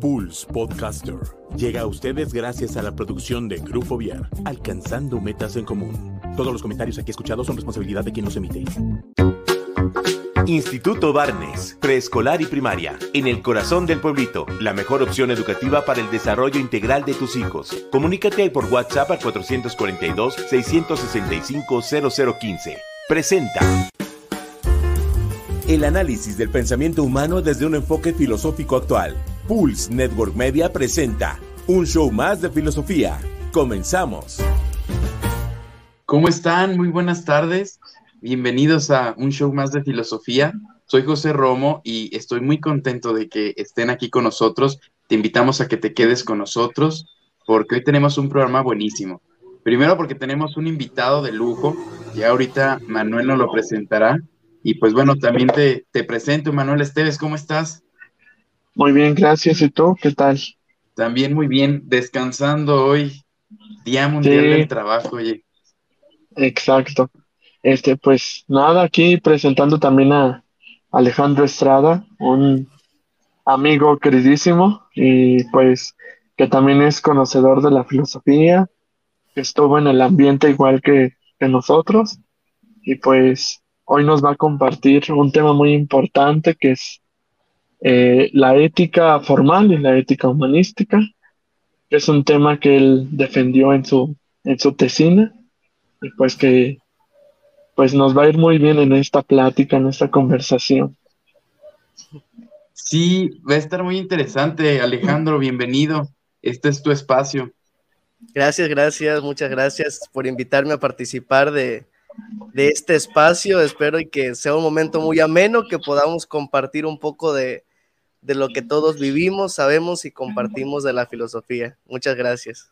Pulse Podcaster llega a ustedes gracias a la producción de Grupo Viar, alcanzando metas en común. Todos los comentarios aquí escuchados son responsabilidad de quien los emite. Instituto Barnes, preescolar y primaria, en el corazón del pueblito, la mejor opción educativa para el desarrollo integral de tus hijos. Comunícate por WhatsApp al 442-665-0015. Presenta. El análisis del pensamiento humano desde un enfoque filosófico actual. Pulse Network Media presenta un show más de filosofía. Comenzamos. ¿Cómo están? Muy buenas tardes. Bienvenidos a un show más de filosofía. Soy José Romo y estoy muy contento de que estén aquí con nosotros. Te invitamos a que te quedes con nosotros porque hoy tenemos un programa buenísimo. Primero porque tenemos un invitado de lujo, ya ahorita Manuel nos lo presentará. Y pues bueno, también te, te presento, Manuel Esteves, ¿cómo estás? Muy bien, gracias. ¿Y tú qué tal? También muy bien, descansando hoy, Día Mundial del Trabajo, oye. Exacto. Este, pues nada, aquí presentando también a Alejandro Estrada, un amigo queridísimo y pues que también es conocedor de la filosofía, que estuvo en el ambiente igual que, que nosotros y pues hoy nos va a compartir un tema muy importante que es eh, la ética formal y la ética humanística. Es un tema que él defendió en su, en su tesina y pues que pues nos va a ir muy bien en esta plática, en esta conversación. Sí, va a estar muy interesante, Alejandro, bienvenido. Este es tu espacio. Gracias, gracias, muchas gracias por invitarme a participar de, de este espacio. Espero y que sea un momento muy ameno, que podamos compartir un poco de, de lo que todos vivimos, sabemos y compartimos de la filosofía. Muchas gracias.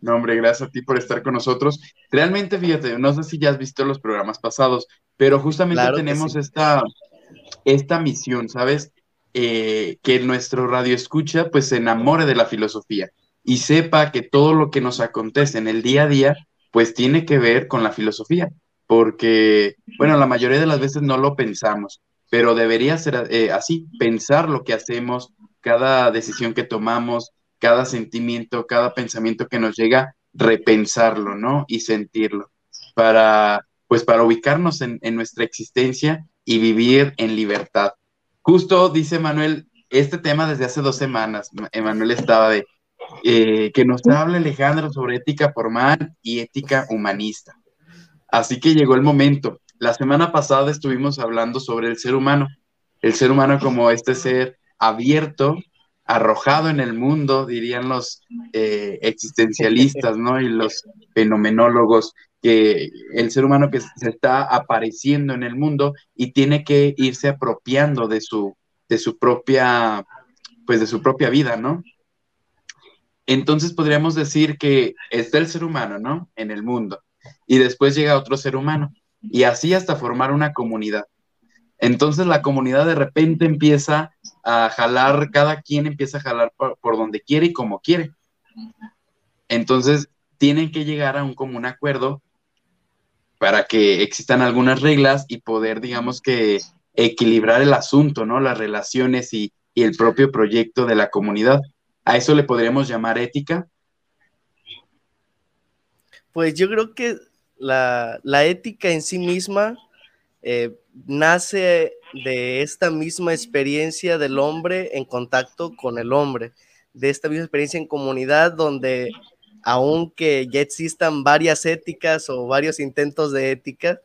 No, hombre, gracias a ti por estar con nosotros. Realmente, fíjate, no sé si ya has visto los programas pasados, pero justamente tenemos esta, esta misión, ¿sabes? Eh, que nuestro radio escucha, pues se enamore de la filosofía y sepa que todo lo que nos acontece en el día a día, pues tiene que ver con la filosofía, porque, bueno, la mayoría de las veces no lo pensamos, pero debería ser eh, así, pensar lo que hacemos, cada decisión que tomamos, cada sentimiento, cada pensamiento que nos llega, repensarlo, ¿no? Y sentirlo, para, pues para ubicarnos en, nuestra existencia y vivir en libertad. Justo dice Manuel, este tema desde hace dos semanas, Manuel estaba de eh, que nos hable Alejandro sobre ética formal y ética humanista. Así que llegó el momento. La semana pasada estuvimos hablando sobre el ser humano, el ser humano como este ser abierto, arrojado en el mundo, dirían los eh, existencialistas, ¿no? Y los fenomenólogos, que el ser humano que se está apareciendo en el mundo y tiene que irse apropiando de su, de su propia, pues de su propia vida, ¿no? Entonces podríamos decir que está el ser humano, ¿no? En el mundo. Y después llega otro ser humano y así hasta formar una comunidad. Entonces la comunidad de repente empieza a jalar, cada quien empieza a jalar por, donde quiere y como quiere. Entonces tienen que llegar a un común acuerdo para que existan algunas reglas y poder, digamos que, equilibrar el asunto, ¿no? Las relaciones y, y el propio proyecto de la comunidad. A eso le podríamos llamar ética. Pues yo creo que la, ética en sí misma eh, nace de esta misma experiencia del hombre en contacto con el hombre, de esta misma experiencia en comunidad donde aunque ya existan varias éticas o varios intentos de ética,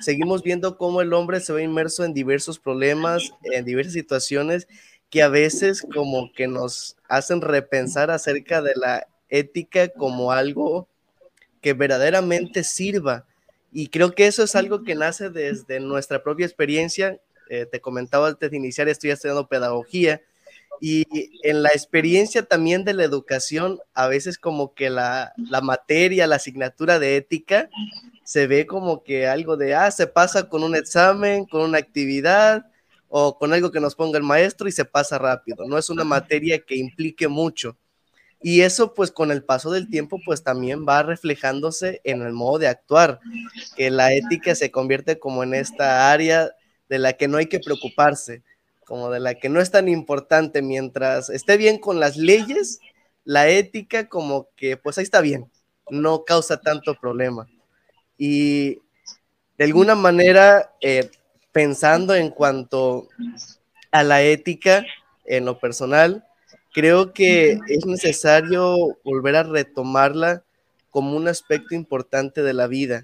seguimos viendo cómo el hombre se ve inmerso en diversos problemas, en diversas situaciones que a veces como que nos hacen repensar acerca de la ética como algo que verdaderamente sirva. Y creo que eso es algo que nace desde nuestra propia experiencia. Eh, te comentaba antes de iniciar, estoy estudiando pedagogía y en la experiencia también de la educación, a veces como que la, la materia, la asignatura de ética, se ve como que algo de, ah, se pasa con un examen, con una actividad o con algo que nos ponga el maestro y se pasa rápido. No es una materia que implique mucho. Y eso pues con el paso del tiempo pues también va reflejándose en el modo de actuar, que la ética se convierte como en esta área de la que no hay que preocuparse, como de la que no es tan importante mientras esté bien con las leyes, la ética como que pues ahí está bien, no causa tanto problema. Y de alguna manera, eh, pensando en cuanto a la ética en lo personal, creo que es necesario volver a retomarla como un aspecto importante de la vida,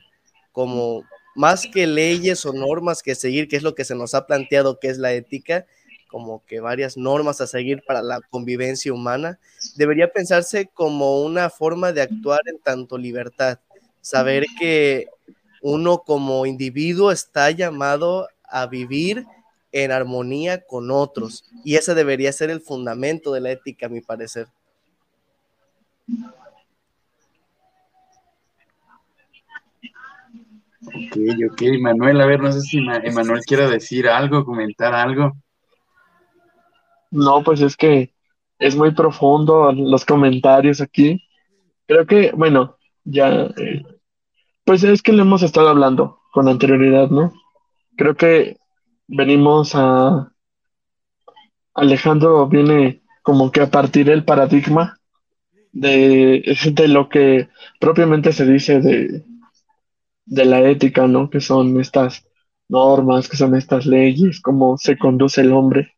como más que leyes o normas que seguir, que es lo que se nos ha planteado que es la ética, como que varias normas a seguir para la convivencia humana, debería pensarse como una forma de actuar en tanto libertad, saber que uno como individuo está llamado a vivir en armonía con otros y ese debería ser el fundamento de la ética, a mi parecer. Ok, ok, Manuel, a ver, no sé si Manuel quiere decir algo, comentar algo. No, pues es que es muy profundo los comentarios aquí. Creo que, bueno, ya, eh, pues es que le hemos estado hablando con anterioridad, ¿no? Creo que venimos a... Alejandro viene como que a partir del paradigma de, de lo que propiamente se dice de, de la ética, ¿no? Que son estas normas, que son estas leyes, cómo se conduce el hombre,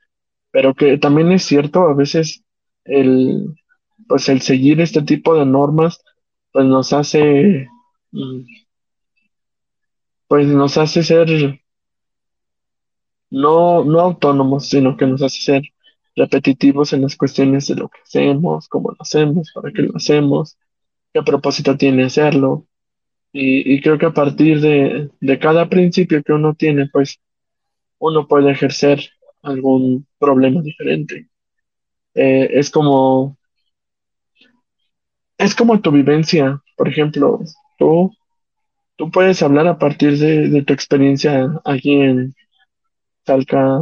pero que también es cierto, a veces el, pues el seguir este tipo de normas, pues nos hace, mm, pues nos hace ser no, no autónomos, sino que nos hace ser repetitivos en las cuestiones de lo que hacemos, cómo lo hacemos, para qué lo hacemos, qué propósito tiene hacerlo. Y, creo que a partir de, cada principio que uno tiene, pues uno puede ejercer algún problema diferente. Eh, es como, es como tu vivencia, por ejemplo, tú, tú puedes hablar a partir de, tu experiencia aquí en Chalca,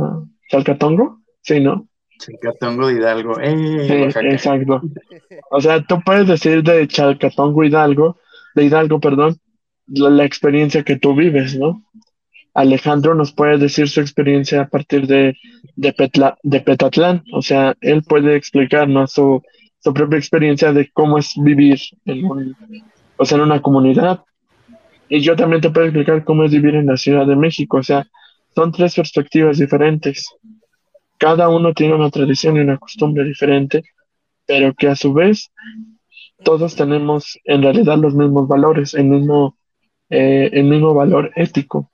Chalcatongo, ¿sí, no? Chalcatongo de Hidalgo, ¡eh! exacto. O sea, tú puedes decir de Chalcatongo Hidalgo, de Hidalgo, perdón, la, experiencia que tú vives, ¿no? Alejandro nos puede decir su experiencia a partir de, de, Petatlán, o sea, él puede explicarnos su, su propia experiencia de cómo es vivir en, o sea, en una comunidad. Y yo también te puedo explicar cómo es vivir en la Ciudad de México, o sea, son tres perspectivas diferentes. Cada uno tiene una tradición y una costumbre diferente, pero que a su vez todos tenemos en realidad los mismos valores, el mismo eh, el mismo valor ético.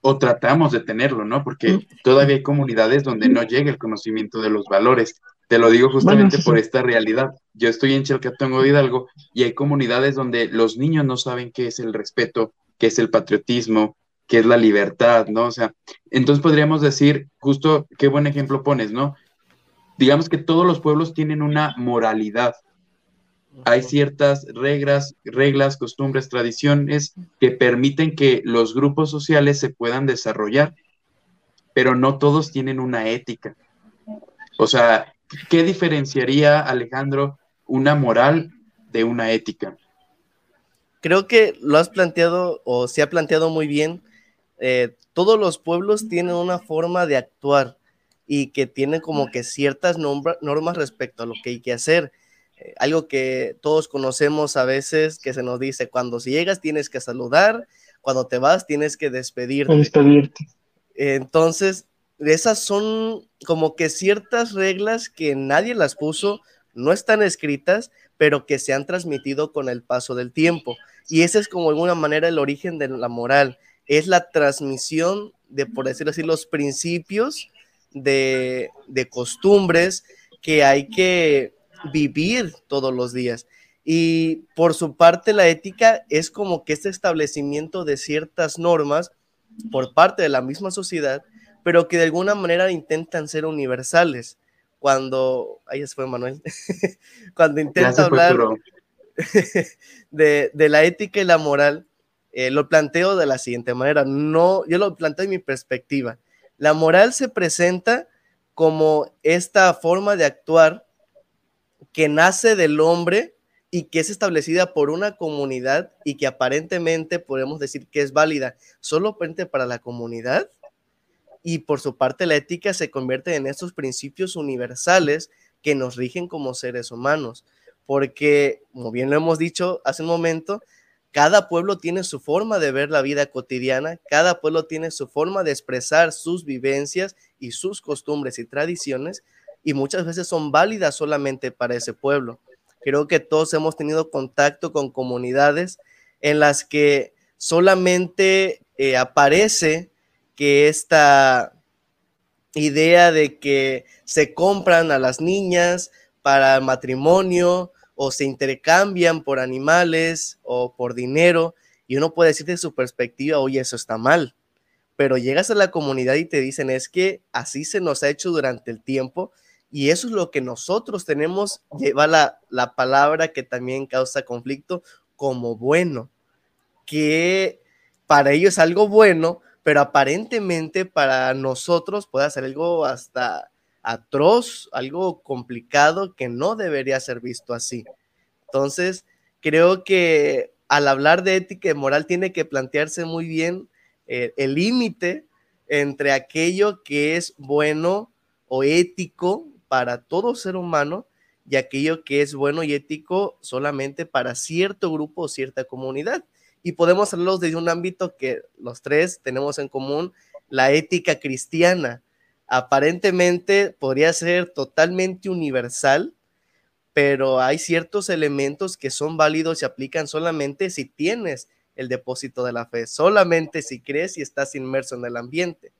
O tratamos de tenerlo, ¿no? Porque todavía hay comunidades donde no llega el conocimiento de los valores. Te lo digo justamente por esta realidad. Yo estoy en Chalcatongo Hidalgo y hay comunidades donde los niños no saben qué es el respeto, qué es el patriotismo, qué es la libertad, ¿no? O sea, entonces podríamos decir, justo, qué buen ejemplo pones, ¿no? Digamos que todos los pueblos tienen una moralidad, hay ciertas reglas, reglas, costumbres, tradiciones que permiten que los grupos sociales se puedan desarrollar, pero no todos tienen una ética. O sea, ¿qué diferenciaría, Alejandro, una moral de una ética? Creo que lo has planteado o se ha planteado muy bien. Eh, todos los pueblos tienen una forma de actuar y que tienen como que ciertas normas respecto a lo que hay que hacer eh, algo que todos conocemos a veces, que se nos dice, cuando si llegas tienes que saludar, cuando te vas tienes que despedirte. despedirte. Entonces, esas son como que ciertas reglas que nadie las puso, no están escritas, pero que se han transmitido con el paso del tiempo. Y ese es como de alguna manera el origen de la moral, es la transmisión de, por decirlo así, los principios de, de costumbres que hay que vivir todos los días. Y por su parte, la ética es como que este establecimiento de ciertas normas por parte de la misma sociedad, pero que de alguna manera intentan ser universales. Cuando, ahí se fue Manuel, cuando intenta hablar de, de, la ética y la moral, eh, lo planteo de la siguiente manera. No, yo lo planteo en mi perspectiva. La moral se presenta como esta forma de actuar que nace del hombre y que es establecida por una comunidad y que aparentemente podemos decir que es válida solamente para la comunidad, y por su parte la ética se convierte en estos principios universales que nos rigen como seres humanos, porque, como bien lo hemos dicho hace un momento, cada pueblo tiene su forma de ver la vida cotidiana, cada pueblo tiene su forma de expresar sus vivencias y sus costumbres y tradiciones, y muchas veces son válidas solamente para ese pueblo. Creo que todos hemos tenido contacto con comunidades en las que solamente eh, aparece que esta idea de que se compran a las niñas para matrimonio o se intercambian por animales o por dinero y uno puede decir de su perspectiva, oye, eso está mal. Pero llegas a la comunidad y te dicen, es que así se nos ha hecho durante el tiempo y eso es lo que nosotros tenemos, lleva la, la palabra que también causa conflicto como bueno, que para ellos es algo bueno, pero aparentemente para nosotros puede ser algo hasta atroz, algo complicado que no debería ser visto así. Entonces, creo que al hablar de ética y moral tiene que plantearse muy bien eh, el límite entre aquello que es bueno o ético para todo ser humano y aquello que es bueno y ético solamente para cierto grupo o cierta comunidad y podemos hablarlos desde un ámbito que los tres tenemos en común, la ética cristiana. Aparentemente podría ser totalmente universal, pero hay ciertos elementos que son válidos y aplican solamente si tienes el depósito de la fe, solamente si crees y estás inmerso en el ambiente.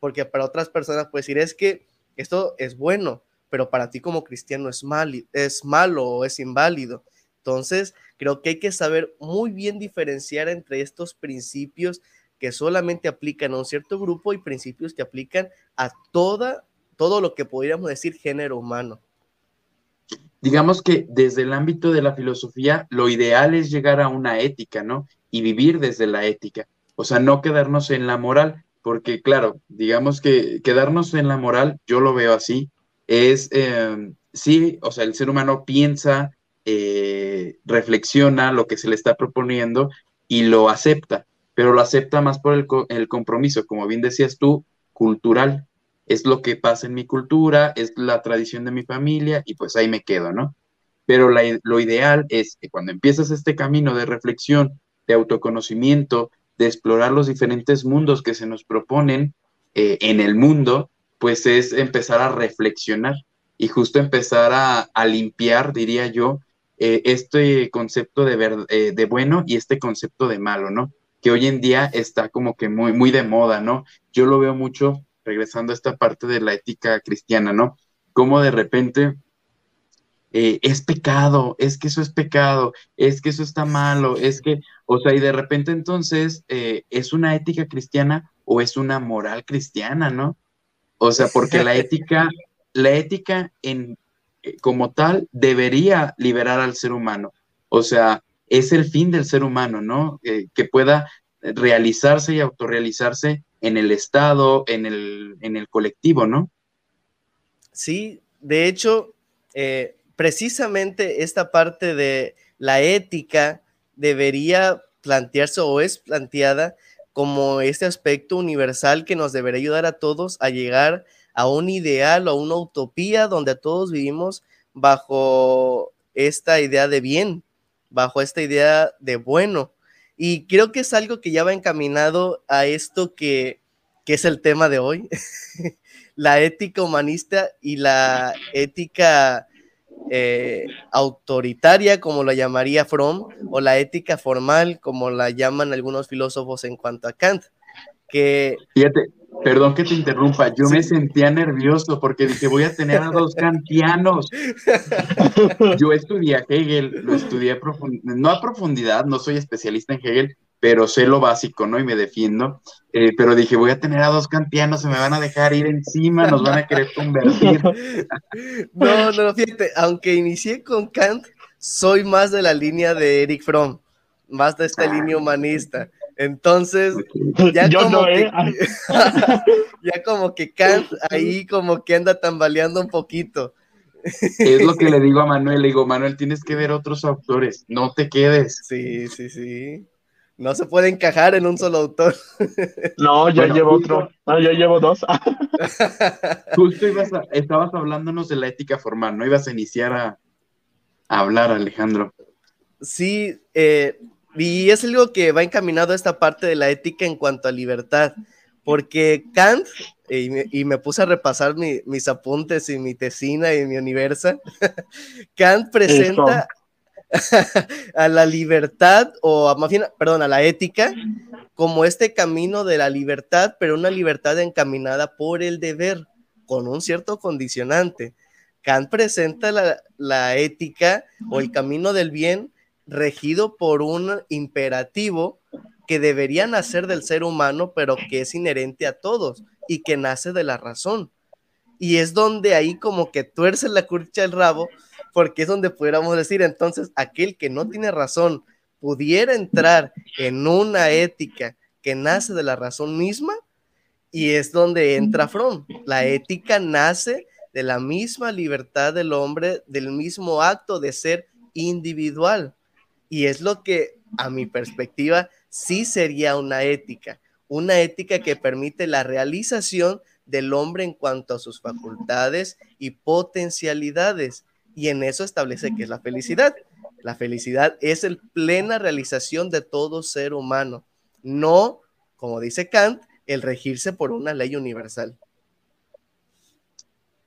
Porque para otras personas puede decir, es que esto es bueno, pero para ti como cristiano es, mal, es malo o es inválido. Entonces, creo que hay que saber muy bien diferenciar entre estos principios que solamente aplican a un cierto grupo y principios que aplican a toda, todo lo que podríamos decir género humano. Digamos que desde el ámbito de la filosofía, lo ideal es llegar a una ética, ¿no? Y vivir desde la ética. O sea, no quedarnos en la moral, porque claro, digamos que quedarnos en la moral, yo lo veo así, es, eh, sí, o sea, el ser humano piensa, eh, reflexiona lo que se le está proponiendo y lo acepta, pero lo acepta más por el, compromiso, como bien decías tú, cultural. Es lo que pasa en mi cultura, es la tradición de mi familia y pues ahí me quedo, ¿no? Pero lo ideal es que cuando empiezas este camino de reflexión, de autoconocimiento, de explorar los diferentes mundos que se nos proponen eh, en el mundo, pues es empezar a reflexionar y justo empezar a limpiar, diría yo, eh, este concepto de, eh, de bueno y este concepto de malo, ¿no? Que hoy en día está como que muy, muy de moda, ¿no? Yo lo veo mucho, regresando a esta parte de la ética cristiana, ¿no? Como de repente eh, es pecado, es que eso es pecado, es que eso está malo, es que, o sea, y de repente entonces, ¿es una ética cristiana o es una moral cristiana, no? O sea, porque la ética, la ética en eh, como tal debería liberar al ser humano. O sea, es el fin del ser humano, ¿no? Que pueda realizarse y autorrealizarse en el Estado, en el, en el colectivo, ¿no? Sí, de hecho, eh, precisamente esta parte de la ética debería plantearse o es planteada como este aspecto universal que nos debería ayudar a todos a llegar a un ideal o a una utopía donde todos vivimos bajo esta idea de bien, bajo esta idea de bueno. Y creo que es algo que ya va encaminado a esto que, es el tema de hoy, la ética humanista y la ética eh, autoritaria, como la llamaría Fromm, o la ética formal, como la llaman algunos filósofos en cuanto a Kant. Que, Fíjate, Perdón que te interrumpa, yo me sentía nervioso porque dije, voy a tener a dos kantianos. Yo estudié Hegel, lo estudié no a profundidad, no soy especialista en Hegel, pero sé lo básico, ¿no? Y me defiendo. Eh, pero dije, voy a tener a dos kantianos, se me van a dejar ir encima, nos van a querer convertir. No, no, fíjate, aunque inicié con Kant, soy más de la línea de Eric Fromm, más de esta línea humanista. Entonces, ya como, que, ¿eh? ya como que Kant ahí como que anda tambaleando un poquito. Es lo que le digo a Manuel, le digo, Manuel, tienes que ver otros autores, no te quedes. Sí, sí, sí. No se puede encajar en un solo autor. No, ya llevo otro. No, ya llevo dos. justo estabas hablándonos de la ética formal, ¿no? Ibas a iniciar a, hablar, Alejandro. Sí, eh, y es algo que va encaminado a esta parte de la ética en cuanto a libertad, porque Kant, y me, puse a repasar mis apuntes y mi tesina y mi universa, Kant presenta a la libertad, o a, más bien, perdón, a la ética, como este camino de la libertad, pero una libertad encaminada por el deber, con un cierto condicionante. Kant presenta la, la ética o el camino del bien regido por un imperativo que debería nacer del ser humano, pero que es inherente a todos y que nace de la razón. Y es donde ahí como que tuerce la curcha el rabo, porque es donde pudiéramos decir entonces aquel que no tiene razón pudiera entrar en una ética que nace de la razón misma, y es donde entra Fromm. La ética nace de la misma libertad del hombre, del mismo acto de ser individual. Y es lo que, a mi perspectiva, sí sería una ética, una ética que permite la realización del hombre en cuanto a sus facultades y potencialidades. Y en eso establece que es la felicidad. La felicidad es el plena realización de todo ser humano, no, como dice Kant, el regirse por una ley universal.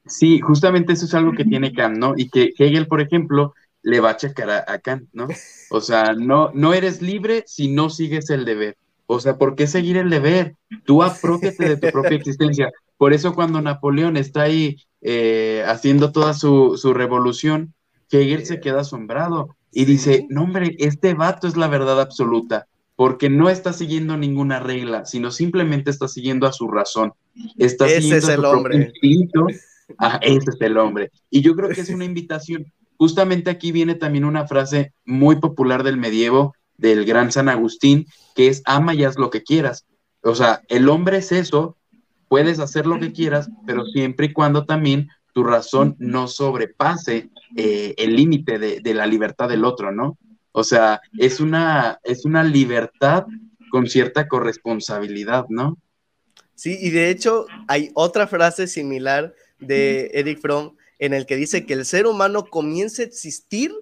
Sí, justamente eso es algo que tiene Kant, ¿no? Y que Hegel, por ejemplo, le va a checar a, Kant, ¿no? O sea, no, no eres libre si no sigues el deber. O sea, ¿por qué seguir el deber? Tú apropiate de tu propia existencia. Por eso cuando Napoleón está ahí eh, haciendo toda su, su, revolución, Hegel se queda asombrado y dice, no hombre, este vato es la verdad absoluta, porque no está siguiendo ninguna regla, sino simplemente está siguiendo a su razón. Está ese siguiendo es el hombre. instinto. Ah, ese es el hombre. Y yo creo que es una invitación Justamente aquí viene también una frase muy popular del medievo, del gran San Agustín, que es ama y haz lo que quieras. O sea, el hombre es eso, puedes hacer lo que quieras, pero siempre y cuando también tu razón no sobrepase eh, el límite de, la libertad del otro, ¿no? O sea, es una, es una libertad con cierta corresponsabilidad, ¿no? Sí, y de hecho hay otra frase similar de Eric Fromm en el que dice que el ser humano comienza a existir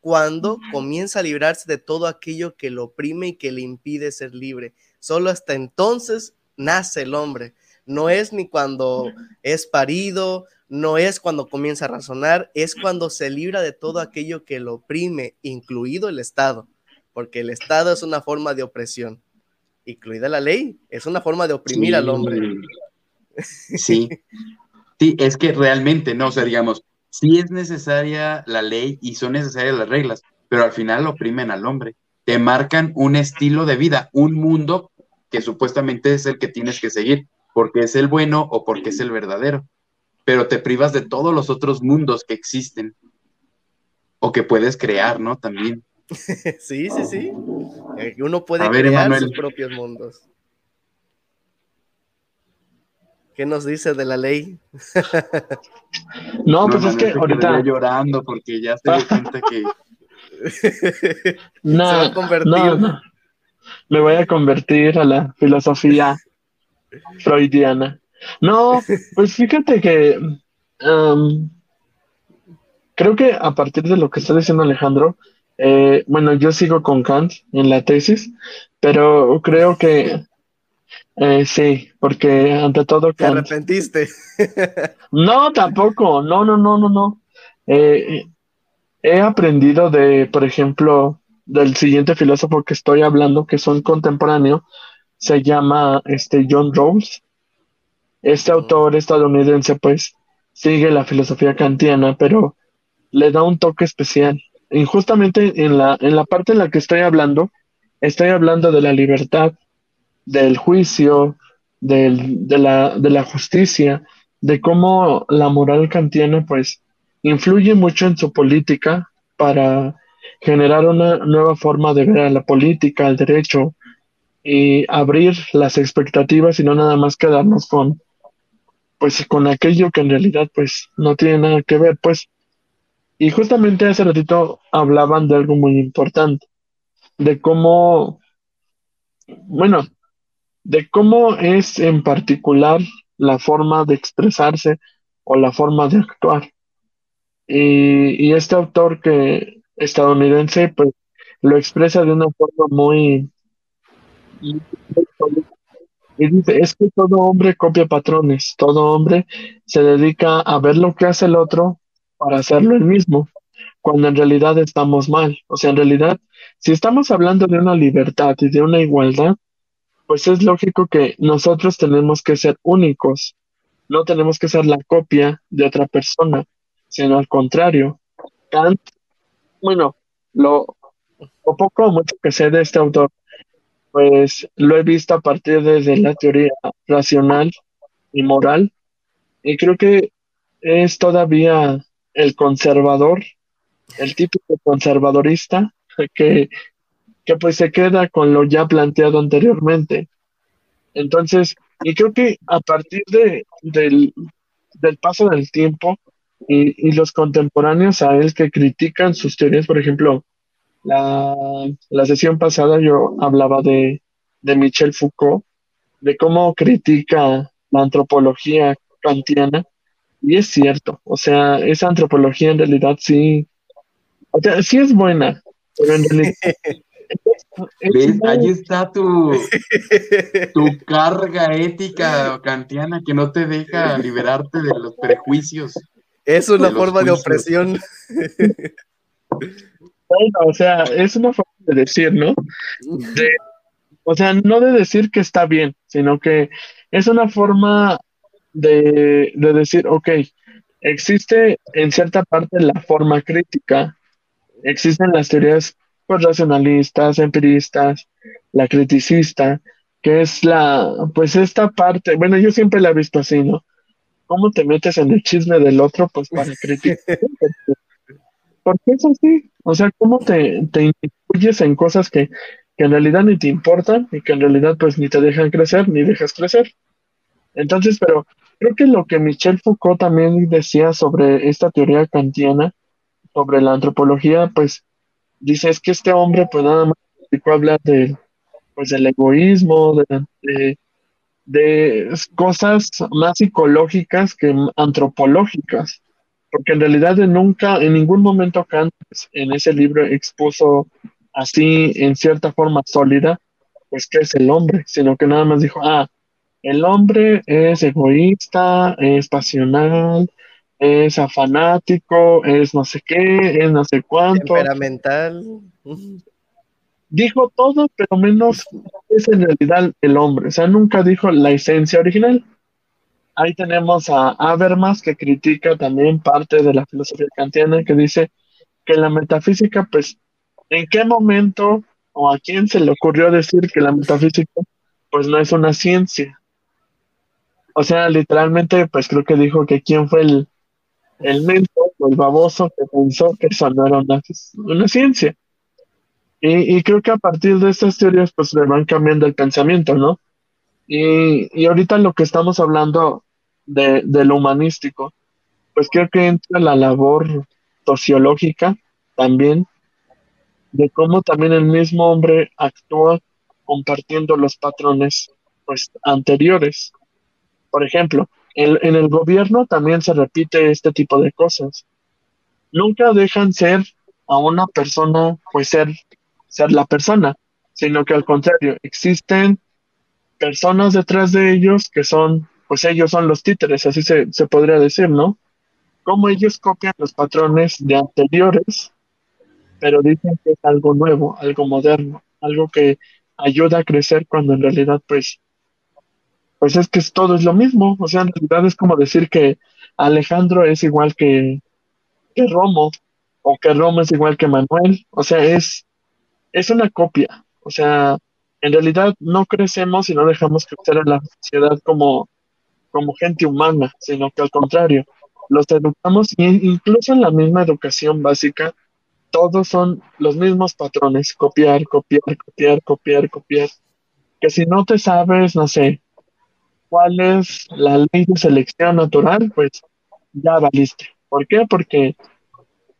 cuando comienza a librarse de todo aquello que lo oprime y que le impide ser libre. Solo hasta entonces nace el hombre. No es ni cuando es parido, no es cuando comienza a razonar, es cuando se libra de todo aquello que lo oprime, incluido el Estado, porque el Estado es una forma de opresión, incluida la ley, es una forma de oprimir al hombre. Sí, Sí, es que realmente, no, o sea, digamos, sí es necesaria la ley y son necesarias las reglas, pero al final oprimen al hombre. Te marcan un estilo de vida, un mundo que supuestamente es el que tienes que seguir, porque es el bueno o porque es el verdadero, pero te privas de todos los otros mundos que existen o que puedes crear, ¿no? También. Sí, sí, sí. Uno puede crear sus propios mundos. ¿Qué nos dice de la ley? no, pues es que ahorita. llorando porque ya se dio cuenta que. no, se va a convertir. No, Me voy a convertir a la filosofía freudiana. No, pues fíjate que. Um, creo que a partir de lo que está diciendo Alejandro, eh, bueno, yo sigo con Kant en la tesis, pero creo que eh, sí, porque ante todo... ¿Te arrepentiste? no, tampoco, no, no, no, no, no. Eh, he aprendido de, por ejemplo, del siguiente filósofo que estoy hablando, que es un contemporáneo, se llama este, John Rawls. Este autor estadounidense, pues, sigue la filosofía kantiana, pero le da un toque especial. Y justamente en la, en la parte en la que estoy hablando, estoy hablando de la libertad del juicio, del, de, la, de la justicia, de cómo la moral kantiana pues influye mucho en su política para generar una nueva forma de ver a la política, al derecho y abrir las expectativas y no nada más quedarnos con pues con aquello que en realidad pues no tiene nada que ver pues. Y justamente hace ratito hablaban de algo muy importante de cómo bueno, de cómo es en particular la forma de expresarse o la forma de actuar. Y, este autor que estadounidense, pues lo expresa de una forma muy, y dice, es que todo hombre copia patrones, todo hombre se dedica a ver lo que hace el otro para hacerlo el mismo, cuando en realidad estamos mal. O sea, en realidad, si estamos hablando de una libertad y de una igualdad, pues es lógico que nosotros tenemos que ser únicos, no tenemos que ser la copia de otra persona, sino al contrario. Kant, bueno, lo, poco o mucho que sé de este autor, pues lo he visto a partir de, la teoría racional y moral, y creo que es todavía el conservador, el típico conservadorista que, que pues se queda con lo ya planteado anteriormente. Entonces, y creo que a partir de, del, paso del tiempo y, los contemporáneos a él que critican sus teorías, por ejemplo, la, la sesión pasada yo hablaba de, de Michel Foucault, de cómo critica la antropología kantiana, y es cierto, o sea, esa antropología en realidad sí, o sea, sí es buena, pero en realidad Ahí está tu, tu carga ética kantiana que no te deja liberarte de los prejuicios. Es una forma de opresión. Bueno, o sea, es una forma de decir, ¿no? o sea, no de decir que está bien, sino que es una forma de, de decir, ok, existe en cierta parte la forma crítica, existen las teorías pues racionalistas, empiristas, la criticista, que es la, pues esta parte, bueno, yo siempre la he visto así, ¿no? ¿Cómo te metes en el chisme del otro? Pues para criticar. Porque es así, o sea, ¿cómo te, te incluyes en cosas que, que en realidad ni te importan y que en realidad pues ni te dejan crecer ni dejas crecer? Entonces, pero creo que lo que Michel Foucault también decía sobre esta teoría kantiana, sobre la antropología, pues dice es que este hombre pues nada más hablar de pues del egoísmo, de, de, cosas más psicológicas que antropológicas, porque en realidad nunca, en ningún momento Kant en ese libro expuso así en cierta forma sólida, pues qué es el hombre, sino que nada más dijo, ah, el hombre es egoísta, es pasional, es afanático, es no sé qué, es no sé cuánto. Temperamental. Dijo todo, pero menos es en realidad el hombre. O sea, nunca dijo la esencia original. Ahí tenemos a Habermas que critica también parte de la filosofía kantiana que dice que la metafísica, pues, ¿en qué momento o a quién se le ocurrió decir que la metafísica, pues, no es una ciencia? O sea, literalmente, pues creo que dijo que quién fue el, el mento el baboso que pensó que eso no era una, ciencia. Y, creo que a partir de estas teorías pues le van cambiando el pensamiento, ¿no? Y, ahorita lo que estamos hablando de, lo humanístico, pues creo que entra la labor sociológica también, de cómo también el mismo hombre actúa compartiendo los patrones pues anteriores. Por ejemplo, en, el gobierno también se repite este tipo de cosas. Nunca dejan ser a una persona, pues ser, ser la persona, sino que al contrario, existen personas detrás de ellos que son, pues ellos son los títeres, así se, se podría decir, ¿no? Como ellos copian los patrones de anteriores, pero dicen que es algo nuevo, algo moderno, algo que ayuda a crecer cuando en realidad pues pues es que todo es lo mismo. O sea, en realidad es como decir que Alejandro es igual que, que Romo, o que Romo es igual que Manuel. O sea, es, es una copia. O sea, en realidad no crecemos y no dejamos crecer en la sociedad como, como gente humana, sino que al contrario, los educamos y incluso en la misma educación básica, todos son los mismos patrones, copiar, copiar, copiar, copiar, copiar. Que si no te sabes, no sé, cuál es la ley de selección natural, pues ya valiste. ¿Por qué? Porque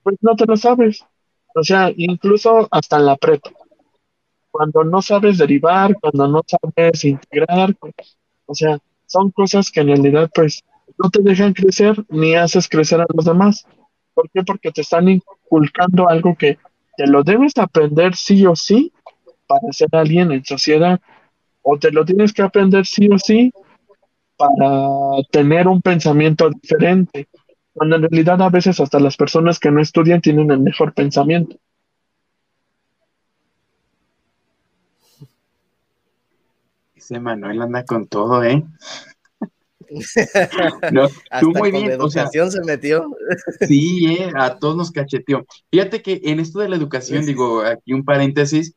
pues no te lo sabes. O sea, incluso hasta en la prepa. cuando no sabes derivar, cuando no sabes integrar, o sea, son cosas que en realidad pues no te dejan crecer ni haces crecer a los demás. ¿Por qué? Porque te están inculcando algo que te lo debes aprender sí o sí para ser alguien en sociedad, o te lo tienes que aprender sí o sí para tener un pensamiento diferente, cuando en realidad a veces hasta las personas que no estudian tienen el mejor pensamiento. Ese Manuel anda con todo, ¿eh? no, tú muy bien. educación se metió. sí, eh, a todos nos cacheteó. Fíjate que en esto de la educación, digo, aquí un paréntesis,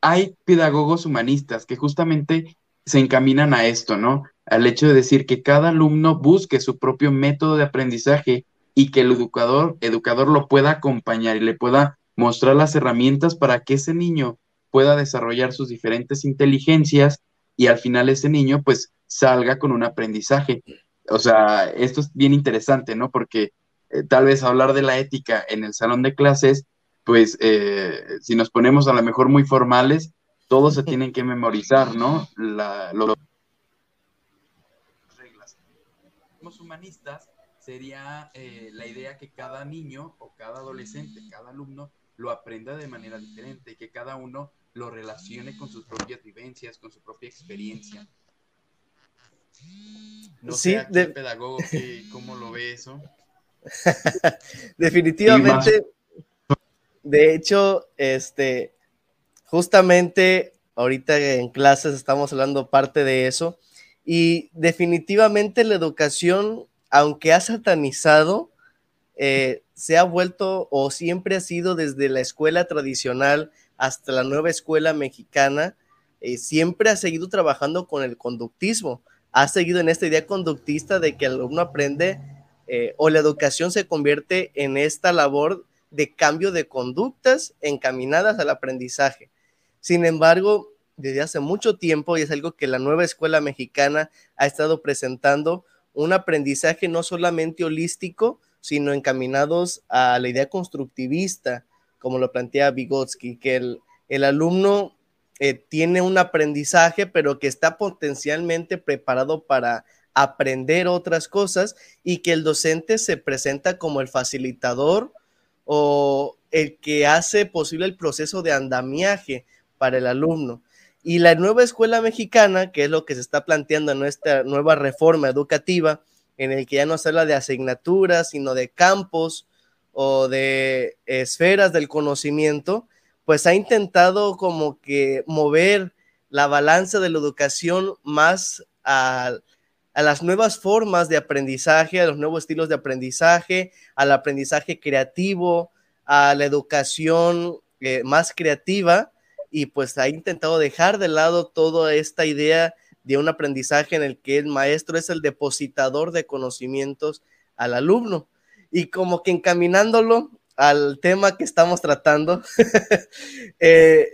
hay pedagogos humanistas que justamente se encaminan a esto, ¿no? Al hecho de decir que cada alumno busque su propio método de aprendizaje y que el educador, educador lo pueda acompañar y le pueda mostrar las herramientas para que ese niño pueda desarrollar sus diferentes inteligencias y al final ese niño pues salga con un aprendizaje. O sea, esto es bien interesante, ¿no? Porque eh, tal vez hablar de la ética en el salón de clases, pues eh, si nos ponemos a lo mejor muy formales, todos se tienen que memorizar, ¿no? La, lo, reglas. Humanistas sería eh, la idea que cada niño o cada adolescente, cada alumno lo aprenda de manera diferente, que cada uno lo relacione con sus propias vivencias, con su propia experiencia. No sí, sé de... pedagogo cómo lo ve eso. Definitivamente. De hecho, este, justamente ahorita en clases estamos hablando parte de eso y definitivamente la educación, aunque ha satanizado, eh, se ha vuelto o siempre ha sido desde la escuela tradicional hasta la nueva escuela mexicana, eh, siempre ha seguido trabajando con el conductismo, ha seguido en esta idea conductista de que el alumno aprende eh, o la educación se convierte en esta labor de cambio de conductas encaminadas al aprendizaje. Sin embargo, desde hace mucho tiempo, y es algo que la nueva escuela mexicana ha estado presentando, un aprendizaje no solamente holístico, sino encaminados a la idea constructivista, como lo plantea Vygotsky, que el, alumno eh, tiene un aprendizaje, pero que está potencialmente preparado para aprender otras cosas y que el docente se presenta como el facilitador o el que hace posible el proceso de andamiaje para el alumno. Y la nueva escuela mexicana, que es lo que se está planteando en nuestra nueva reforma educativa, en el que ya no se habla de asignaturas, sino de campos o de esferas del conocimiento, pues ha intentado como que mover la balanza de la educación más a, las nuevas formas de aprendizaje, a los nuevos estilos de aprendizaje, al aprendizaje creativo, a la educación eh, más creativa y pues ha intentado dejar de lado toda esta idea de un aprendizaje en el que el maestro es el depositador de conocimientos al alumno y como que encaminándolo al tema que estamos tratando, eh,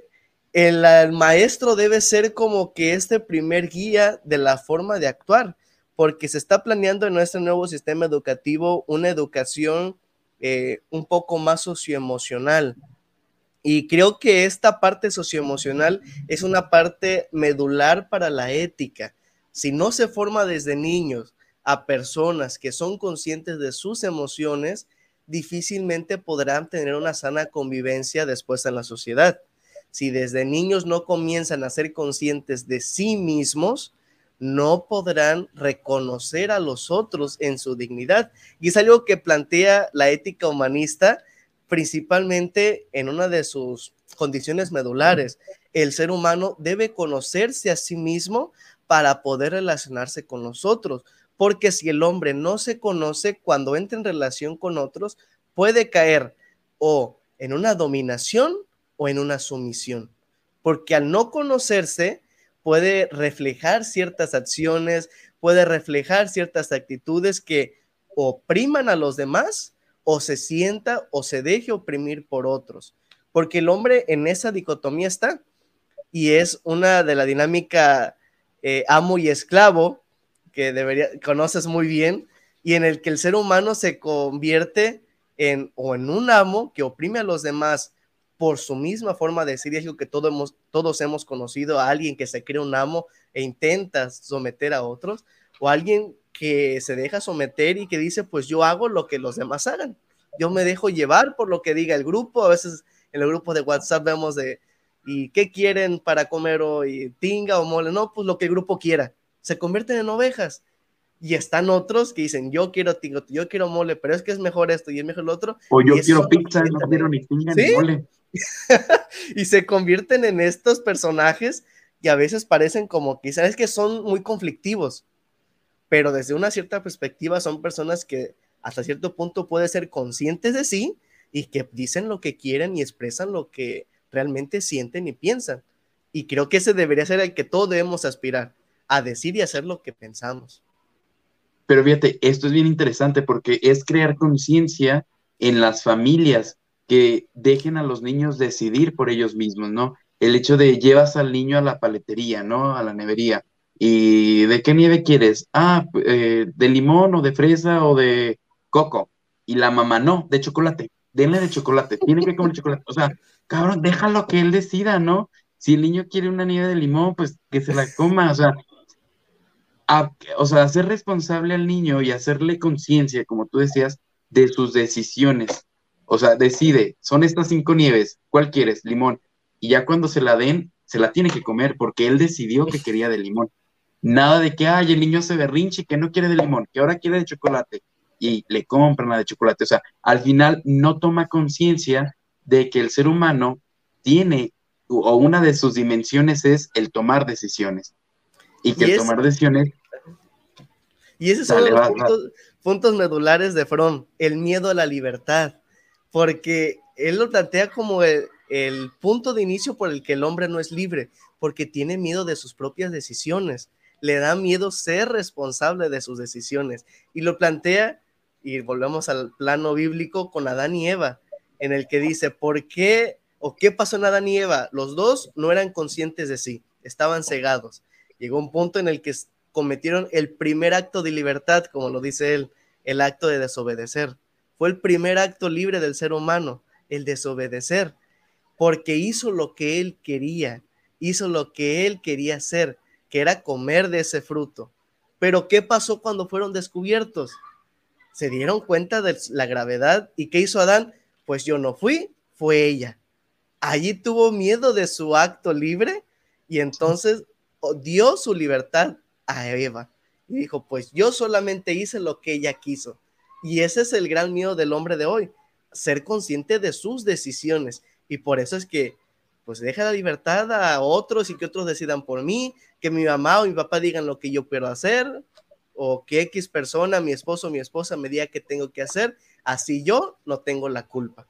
el, maestro debe ser como que este primer guía de la forma de actuar, porque se está planeando en nuestro nuevo sistema educativo una educación eh, un poco más socioemocional. Y creo que esta parte socioemocional es una parte medular para la ética. Si no se forma desde niños, a personas que son conscientes de sus emociones, difícilmente podrán tener una sana convivencia después en la sociedad. Si desde niños no comienzan a ser conscientes de sí mismos, no podrán reconocer a los otros en su dignidad. Y es algo que plantea la ética humanista principalmente en una de sus condiciones medulares. El ser humano debe conocerse a sí mismo para poder relacionarse con los otros porque si el hombre no se conoce cuando entra en relación con otros, puede caer o en una dominación o en una sumisión, porque al no conocerse puede reflejar ciertas acciones, puede reflejar ciertas actitudes que opriman a los demás o se sienta o se deje oprimir por otros, porque el hombre en esa dicotomía está y es una de la dinámica eh, amo y esclavo que debería, conoces muy bien y en el que el ser humano se convierte en o en un amo que oprime a los demás por su misma forma de decir, es que todos hemos, todos hemos conocido a alguien que se cree un amo e intenta someter a otros, o alguien que se deja someter y que dice, pues yo hago lo que los demás hagan. Yo me dejo llevar por lo que diga el grupo. A veces en el grupo de WhatsApp vemos de, ¿y qué quieren para comer hoy? ¿Tinga o mole? No, pues lo que el grupo quiera. Se convierten en ovejas. Y están otros que dicen, yo quiero tinga, yo quiero mole, pero es que es mejor esto y es mejor lo otro. O yo quiero pizza, no quiero ni tinga ni mole. y se convierten en estos personajes y a veces parecen como que, ¿sabes? Que son muy conflictivos, pero desde una cierta perspectiva son personas que hasta cierto punto pueden ser conscientes de sí y que dicen lo que quieren y expresan lo que realmente sienten y piensan. Y creo que ese debería ser el que todos debemos aspirar, a decir y hacer lo que pensamos. Pero fíjate, esto es bien interesante porque es crear conciencia en las familias que dejen a los niños decidir por ellos mismos, ¿no? El hecho de llevas al niño a la paletería, ¿no? A la nevería. ¿Y de qué nieve quieres? Ah, eh, de limón o de fresa o de coco. Y la mamá, no, de chocolate. Denle de chocolate. Tiene que comer chocolate. O sea, cabrón, déjalo que él decida, ¿no? Si el niño quiere una nieve de limón, pues que se la coma. O sea, o sea, hacer responsable al niño y hacerle conciencia, como tú decías, de sus decisiones. O sea, decide, son estas cinco nieves, ¿cuál quieres? Limón. Y ya cuando se la den, se la tiene que comer porque él decidió que quería de limón. Nada de que, ay, el niño se berrinche que no quiere de limón, que ahora quiere de chocolate y le compran la de chocolate. O sea, al final no toma conciencia de que el ser humano tiene, o una de sus dimensiones es el tomar decisiones. Y que el tomar decisiones... Y esos son los puntos, puntos medulares de Fromm, el miedo a la libertad porque él lo plantea como el, punto de inicio por el que el hombre no es libre, porque tiene miedo de sus propias decisiones, le da miedo ser responsable de sus decisiones y lo plantea, y volvemos al plano bíblico con Adán y Eva, en el que dice, ¿por qué o qué pasó en Adán y Eva? Los dos no eran conscientes de sí, estaban cegados. Llegó un punto en el que cometieron el primer acto de libertad, como lo dice él, el acto de desobedecer fue el primer acto libre del ser humano, el desobedecer, porque hizo lo que él quería, hizo lo que él quería hacer, que era comer de ese fruto. Pero ¿qué pasó cuando fueron descubiertos? Se dieron cuenta de la gravedad y ¿qué hizo Adán? Pues yo no fui, fue ella. Allí tuvo miedo de su acto libre y entonces dio su libertad a Eva. Y dijo, pues yo solamente hice lo que ella quiso. Y ese es el gran miedo del hombre de hoy, ser consciente de sus decisiones. Y por eso es que, pues deja la libertad a otros y que otros decidan por mí, que mi mamá o mi papá digan lo que yo quiero hacer, o que X persona, mi esposo o mi esposa me diga que tengo que hacer, así yo no tengo la culpa.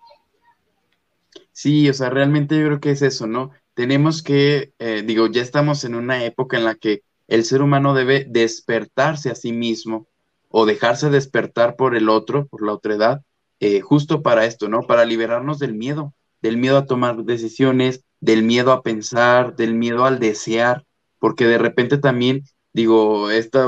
Sí, o sea, realmente yo creo que es eso, ¿no? Tenemos que, eh, digo, ya estamos en una época en la que el ser humano debe despertarse a sí mismo o dejarse despertar por el otro, por la otra edad, eh, justo para esto, ¿no? Para liberarnos del miedo, del miedo a tomar decisiones, del miedo a pensar, del miedo al desear, porque de repente también, digo, esta,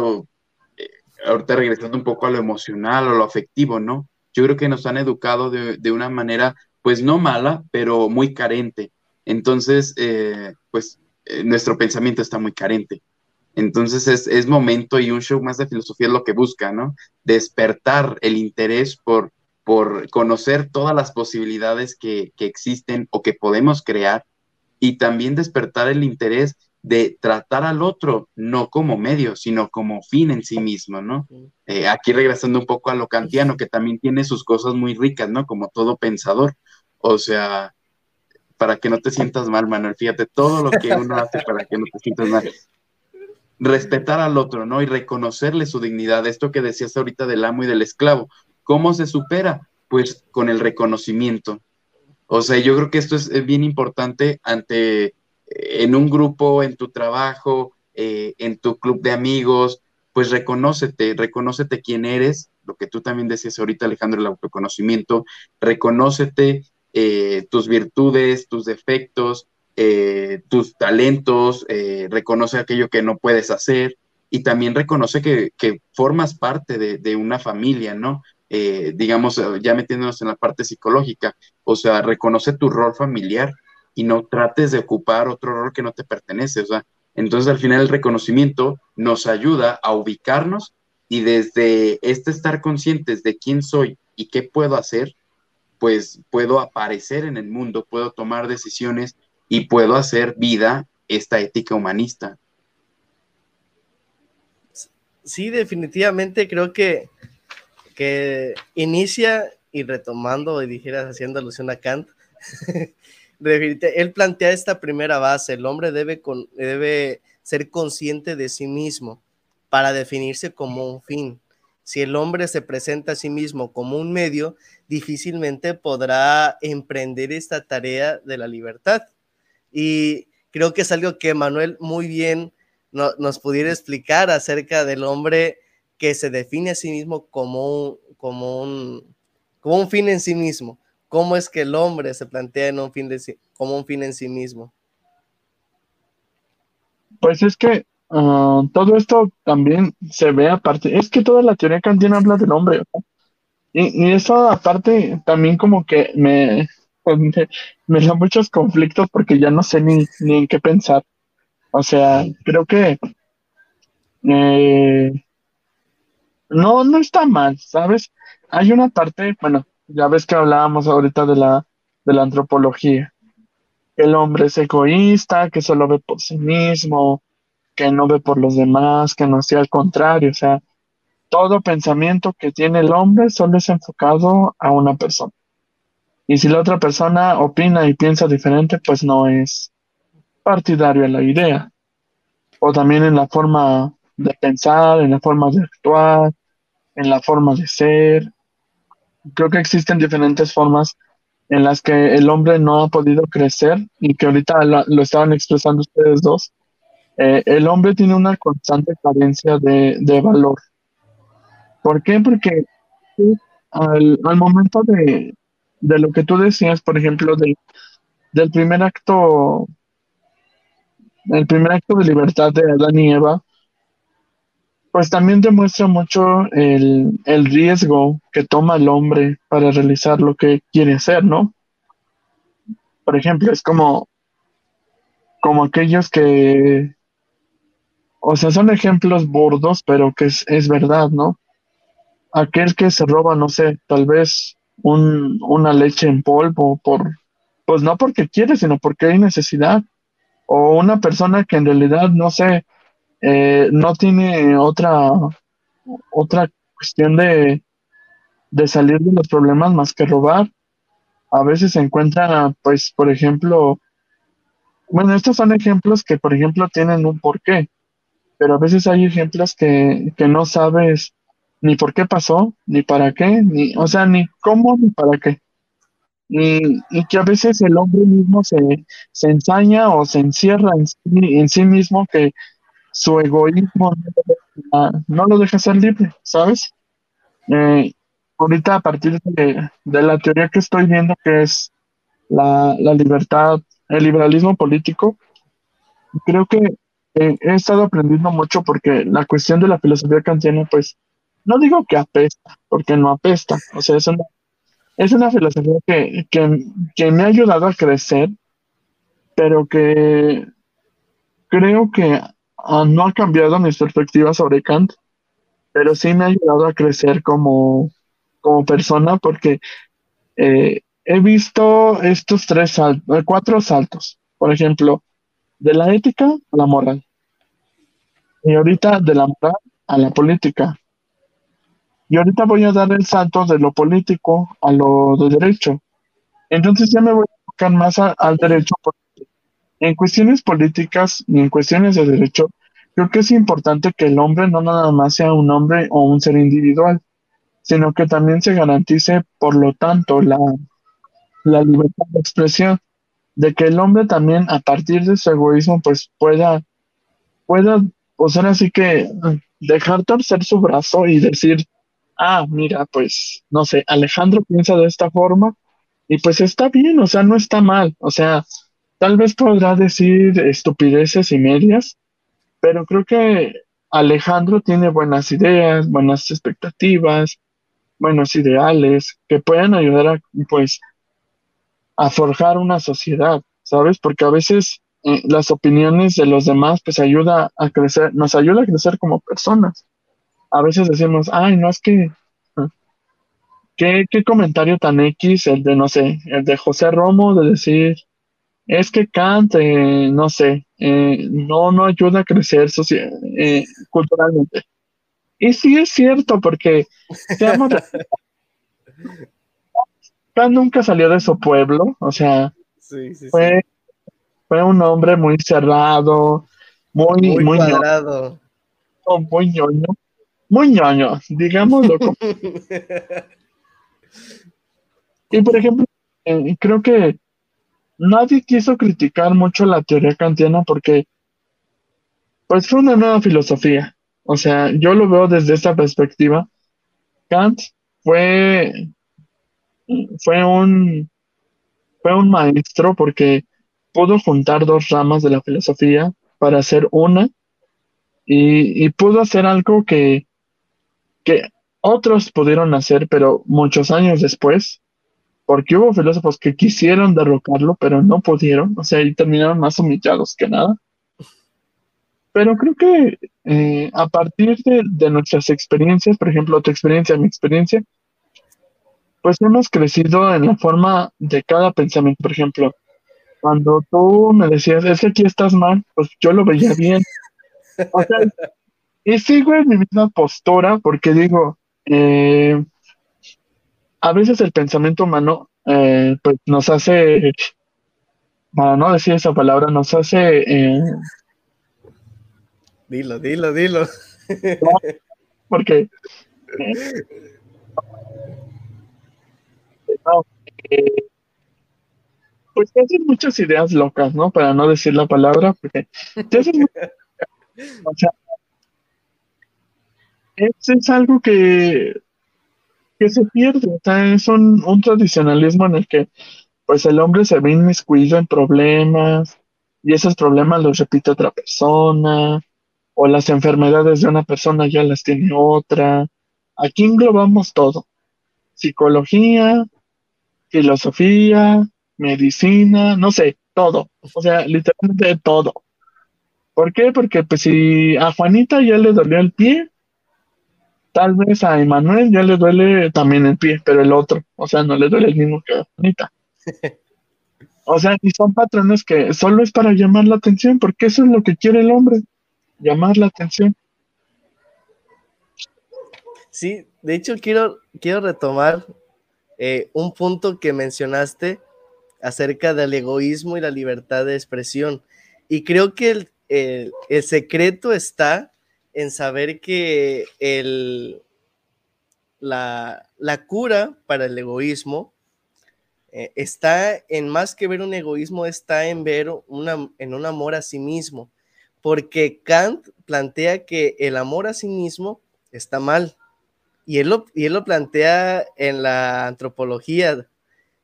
eh, ahorita regresando un poco a lo emocional o lo afectivo, ¿no? Yo creo que nos han educado de, una manera, pues no mala, pero muy carente. Entonces, eh, pues nuestro pensamiento está muy carente. Entonces es, momento y un show más de filosofía es lo que busca, ¿no? Despertar el interés por, por conocer todas las posibilidades que, existen o que podemos crear y también despertar el interés de tratar al otro no como medio, sino como fin en sí mismo, ¿no? Eh, aquí regresando un poco a lo kantiano, que también tiene sus cosas muy ricas, ¿no? Como todo pensador. O sea, para que no te sientas mal, Manuel, fíjate, todo lo que uno hace para que no te sientas mal respetar al otro, ¿no? Y reconocerle su dignidad. Esto que decías ahorita del amo y del esclavo. ¿Cómo se supera? Pues con el reconocimiento. O sea, yo creo que esto es bien importante ante, eh, en un grupo, en tu trabajo, eh, en tu club de amigos, pues reconócete, reconócete quién eres, lo que tú también decías ahorita, Alejandro, el autoconocimiento, reconócete eh, tus virtudes, tus defectos, tus talentos, reconoce aquello que no puedes hacer y también reconoce que, formas parte de, una familia, ¿no? Eh, digamos, ya metiéndonos en la parte psicológica, o sea, reconoce tu rol familiar y no trates de ocupar otro rol que no te pertenece, o sea, entonces al final el reconocimiento nos ayuda a ubicarnos y desde este estar conscientes de quién soy y qué puedo hacer, pues puedo aparecer en el mundo, puedo tomar decisiones y puedo hacer vida esta ética humanista. Sí, definitivamente creo que, que inicia y retomando, y dijeras haciendo alusión a Kant, él plantea esta primera base, el hombre debe, debe ser consciente de sí mismo para definirse como un fin. Si el hombre se presenta a sí mismo como un medio, difícilmente podrá emprender esta tarea de la libertad. Y creo que es algo que Manuel muy bien nos pudiera explicar acerca del hombre que se define a sí mismo como un, como un, como un fin en sí mismo. ¿Cómo es que el hombre se plantea en un fin de, como un fin en sí mismo? Pues es que Ah, todo esto también se ve aparte, es que toda la teoría kantiana habla del hombre, y, y, eso aparte también como que me, pues, me, da muchos conflictos porque ya no sé ni, ni en qué pensar. O sea, creo que eh, no, no está mal, ¿sabes? Hay una parte, bueno, ya ves que hablábamos ahorita de la, de la antropología. El hombre es egoísta, que solo ve por sí mismo, que no ve por los demás, que no sea al contrario, o sea, todo pensamiento que tiene el hombre solo es enfocado a una persona. Y si la otra persona opina y piensa diferente, pues no es partidario en la idea. O también en la forma de pensar, en la forma de actuar, en la forma de ser. Creo que existen diferentes formas en las que el hombre no ha podido crecer y que ahorita lo estaban expresando ustedes dos, eh, el hombre tiene una constante carencia de, valor. ¿Por qué? Porque al, momento de, lo que tú decías, por ejemplo, del primer acto, el primer acto de libertad de Adán y Eva, pues también demuestra mucho el, el riesgo que toma el hombre para realizar lo que quiere hacer, ¿no? Por ejemplo, es como, como aquellos que o sea, son ejemplos burdos, pero que es, verdad, ¿no? Aquel que se roba, no sé, tal vez un, una leche en polvo, por, pues no porque quiere, sino porque hay necesidad. O una persona que en realidad, no sé, eh, no tiene otra, otra cuestión de, de salir de los problemas más que robar. A veces se encuentra, pues, por ejemplo, bueno, estos son ejemplos que, por ejemplo, tienen un porqué pero a veces hay ejemplos que, no sabes ni por qué pasó, ni para qué, ni, o sea, ni cómo, ni para qué. Y, que a veces el hombre mismo se, ensaña o se encierra en sí, en sí mismo que su egoísmo no, lo deja ser libre, ¿sabes? Eh, ahorita a partir de, la teoría que estoy viendo, que es la, la libertad, el liberalismo político, creo que he estado aprendiendo mucho porque la cuestión de la filosofía kantiana, pues, no digo que apesta, porque no apesta, o sea, es una, es una filosofía que, que, me ha ayudado a crecer, pero que creo que ah, no ha cambiado mis perspectivas sobre Kant, pero sí me ha ayudado a crecer como, como persona porque eh, he visto estos tres saltos, cuatro saltos. Por ejemplo, de la ética a la moral. Y ahorita de la moral a la política. Y ahorita voy a dar el salto de lo político a lo de derecho. Entonces ya me voy a enfocar más al derecho porque en cuestiones políticas y en cuestiones de derecho, creo que es importante que el hombre no nada más sea un hombre o un ser individual, sino que también se garantice, por lo tanto, la, la libertad de expresión de que el hombre también a partir de su egoísmo pues pueda, pueda, pues ahora sí que dejar torcer su brazo y decir, ah, mira, pues no sé, Alejandro piensa de esta forma y pues está bien, o sea, no está mal, o sea, tal vez podrá decir estupideces y medias, pero creo que Alejandro tiene buenas ideas, buenas expectativas, buenos ideales que puedan ayudar a, pues, a forjar una sociedad, ¿sabes? Porque a veces eh, las opiniones de los demás, pues, ayuda a crecer, nos ayuda a crecer como personas. A veces decimos, ay, no es que, ah, ¿qué, qué comentario tan X, el de, no sé, el de José Romo, de decir, es que Kant, eh, no sé, eh, no, no ayuda a crecer eh, culturalmente. Y sí es cierto, porque Kant nunca salió de su pueblo, o sea, fue, fue un hombre muy cerrado, muy, muy, muy cuadrado. muy ñoño, muy ñoño, digámoslo. y por ejemplo, creo que nadie quiso criticar mucho la teoría kantiana porque pues fue una nueva filosofía. O sea, yo lo veo desde esta perspectiva. Kant fue, fue un fue un maestro porque pudo juntar dos ramas de la filosofía para hacer una y, pudo hacer algo que, que otros pudieron hacer, pero muchos años después, porque hubo filósofos que quisieron derrocarlo, pero no pudieron, o sea, y terminaron más humillados que nada. Pero creo que eh, a partir de, nuestras experiencias, por ejemplo, tu experiencia, mi experiencia, pues hemos crecido en la forma de cada pensamiento. Por ejemplo, cuando tú me decías, es que aquí estás mal, pues yo lo veía bien. O sea, y sigo en mi misma postura porque digo, eh, a veces el pensamiento humano eh, pues nos hace, para no decir esa palabra, nos hace... Eh, dilo, dilo, dilo. porque... pues te hacen muchas ideas locas, ¿no? Para no decir la palabra, porque te o sea, es algo que que se pierde. O sea, es un, tradicionalismo en el que pues el hombre se ve inmiscuido en problemas y esos problemas los repite otra persona o las enfermedades de una persona ya las tiene otra. Aquí englobamos todo. Psicología, filosofía, medicina, no sé, todo. O sea, literalmente todo. ¿Por qué? Porque pues si a Juanita ya le dolió el pie, Tal vez a Emanuel ya le duele también el pie, pero el otro, o sea, no le duele el mismo que a Juanita. O sea, y son patrones que solo es para llamar la atención, porque eso es lo que quiere el hombre, llamar la atención. Sí, de hecho quiero, quiero retomar eh, un punto que mencionaste acerca del egoísmo y la libertad de expresión. Y creo que el, el secreto está en saber que el, la, cura para el egoísmo eh, está en más que ver un egoísmo, está en ver una, en un amor a sí mismo, porque Kant plantea que el amor a sí mismo está mal. Y él, lo, y él lo plantea en la antropología.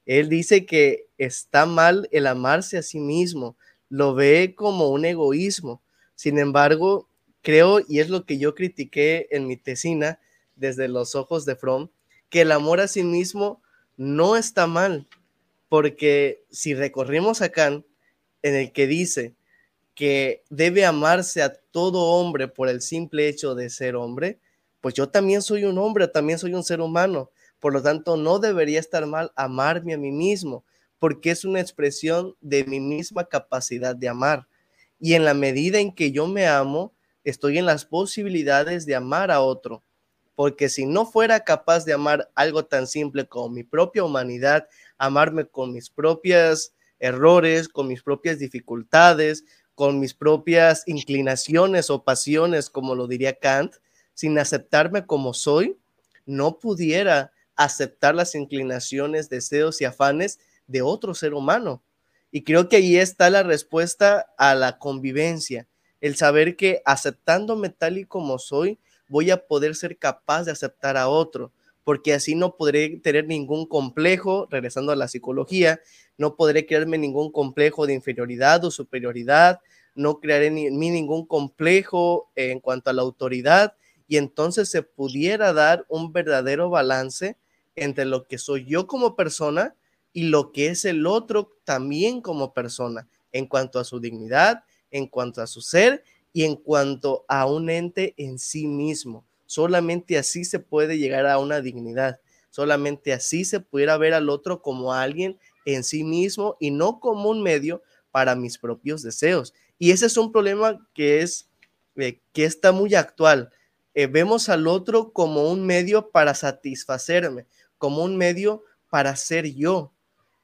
Él dice que está mal el amarse a sí mismo, lo ve como un egoísmo. Sin embargo, creo, y es lo que yo critiqué en mi tesina desde los ojos de Fromm, que el amor a sí mismo no está mal, porque si recorrimos a Kant, en el que dice que debe amarse a todo hombre por el simple hecho de ser hombre, pues yo también soy un hombre, también soy un ser humano. Por lo tanto, no debería estar mal amarme a mí mismo, porque es una expresión de mi misma capacidad de amar. Y en la medida en que yo me amo, estoy en las posibilidades de amar a otro. Porque si no fuera capaz de amar algo tan simple como mi propia humanidad, amarme con mis propios errores, con mis propias dificultades, con mis propias inclinaciones o pasiones, como lo diría Kant, sin aceptarme como soy, no pudiera aceptar las inclinaciones, deseos y afanes de otro ser humano. Y creo que ahí está la respuesta a la convivencia el saber que aceptándome tal y como soy, voy a poder ser capaz de aceptar a otro, porque así no podré tener ningún complejo, regresando a la psicología, no podré crearme ningún complejo de inferioridad o superioridad, no crearé ni, mí ningún complejo en cuanto a la autoridad y entonces se pudiera dar un verdadero balance entre lo que soy yo como persona y lo que es el otro también como persona, en cuanto a su dignidad, en cuanto a su ser y en cuanto a un ente en sí mismo. Solamente así se puede llegar a una dignidad. Solamente así se pudiera ver al otro como alguien en sí mismo y no como un medio para mis propios deseos. Y ese es un problema que es eh, que está muy actual. Eh, vemos al otro como un medio para satisfacerme, como un medio para ser yo.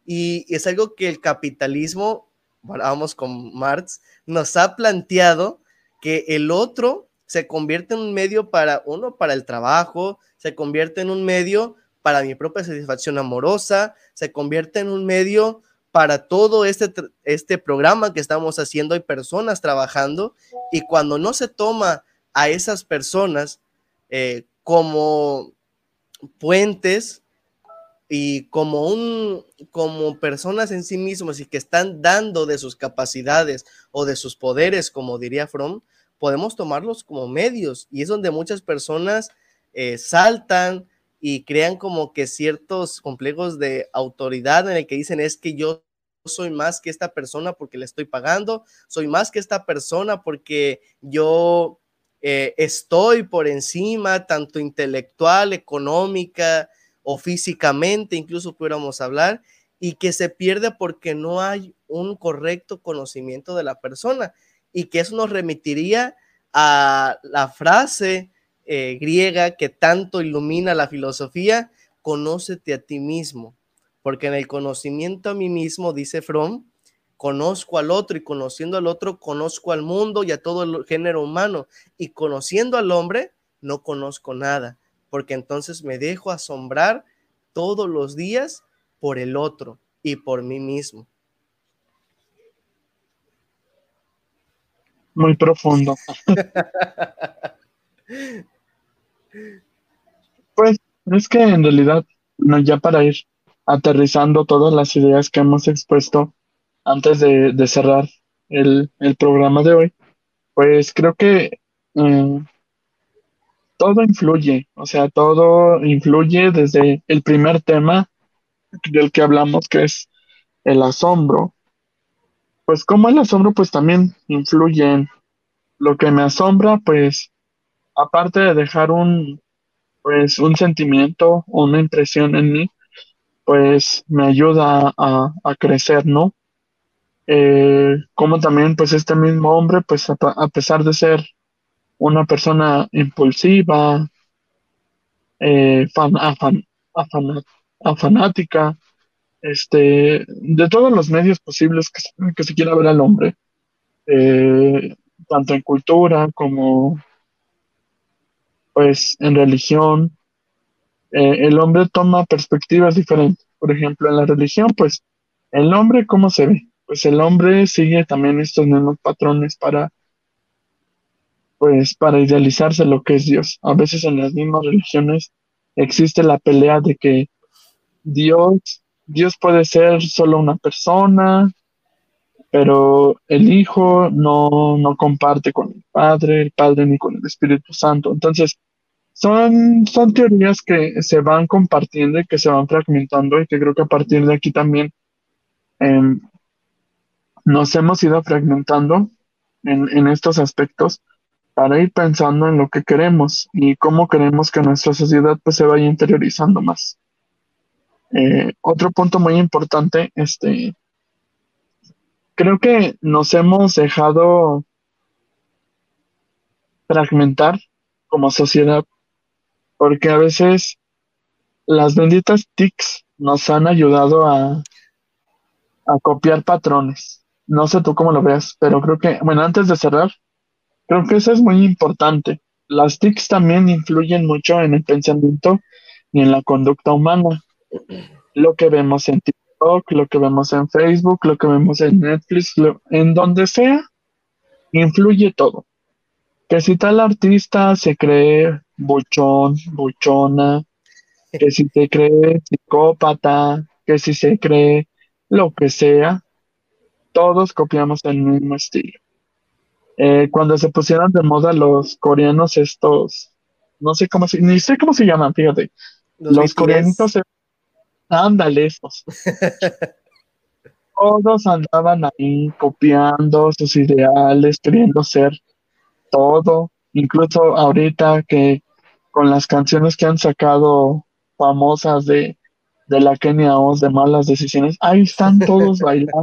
Y es algo que el capitalismo, vamos con Marx, nos ha planteado que el otro se convierte en un medio para uno, para el trabajo, se convierte en un medio para mi propia satisfacción amorosa, se convierte en un medio para todo este, este programa que estamos haciendo. Hay personas trabajando y cuando no se toma a esas personas eh, como puentes y como un como personas en sí mismos y que están dando de sus capacidades o de sus poderes, como diría Fromm, podemos tomarlos como medios y es donde muchas personas eh, saltan y crean como que ciertos complejos de autoridad en el que dicen es que yo soy más que esta persona porque le estoy pagando, soy más que esta persona porque yo eh, estoy por encima, tanto intelectual, económica o físicamente, incluso pudiéramos hablar, y que se pierde porque no hay un correcto conocimiento de la persona y que eso nos remitiría a la frase eh, griega que tanto ilumina la filosofía, conócete a ti mismo, porque en el conocimiento a mí mismo, dice Fromm, conozco al otro y conociendo al otro conozco al mundo y a todo el género humano y conociendo al hombre no conozco nada, porque entonces me dejo asombrar todos los días por el otro y por mí mismo. Muy profundo. pues es que en realidad, no, ya para ir aterrizando todas las ideas que hemos expuesto, antes de, cerrar el, programa de hoy, pues creo que mm, todo influye, o sea, todo influye desde el primer tema del que hablamos, que es el asombro. Pues como el asombro, pues también influye en lo que me asombra, pues aparte de dejar un, pues un sentimiento, una impresión en mí, pues me ayuda a, a crecer, ¿no? Eh, como también pues este mismo hombre pues a, pesar de ser una persona impulsiva, eh, fan, afanática, este, de todos los medios posibles que, se quiera ver al hombre, eh, tanto en cultura como pues en religión, el hombre toma perspectivas diferentes. Por ejemplo, en la religión, pues el hombre, ¿cómo se ve? pues el hombre sigue también estos mismos patrones para pues para idealizarse lo que es Dios. A veces en las mismas religiones existe la pelea de que Dios Dios puede ser solo una persona, pero el Hijo no, no comparte con el Padre, el Padre ni con el Espíritu Santo. Entonces, son, son teorías que se van compartiendo y que se van fragmentando y que creo que a partir de aquí también em, nos hemos ido fragmentando en, estos aspectos para ir pensando en lo que queremos y cómo queremos que nuestra sociedad pues, se vaya interiorizando más. Eh, otro punto muy importante, este, creo que nos hemos dejado fragmentar como sociedad, porque a veces las benditas TICs nos han ayudado a, a copiar patrones. No sé tú cómo lo veas, pero creo que, bueno, antes de cerrar, creo que eso es muy importante. Las TICs también influyen mucho en el pensamiento y en la conducta humana. Lo que vemos en TikTok, lo que vemos en Facebook, lo que vemos en Netflix, en donde sea, influye todo. Que si tal artista se cree buchón, buchona, que si se cree psicópata, que si se cree lo que sea, todos copiamos el mismo estilo. Eh, cuando se pusieron de moda los coreanos estos no sé cómo se, ni sé cómo se llaman, fíjate. Los, coreanitos, ándale, estos. Todos andaban ahí copiando sus ideales, queriendo ser todo, incluso ahorita que con las canciones que han sacado famosas de, de la Kenia Oz de malas decisiones, ahí están todos bailando,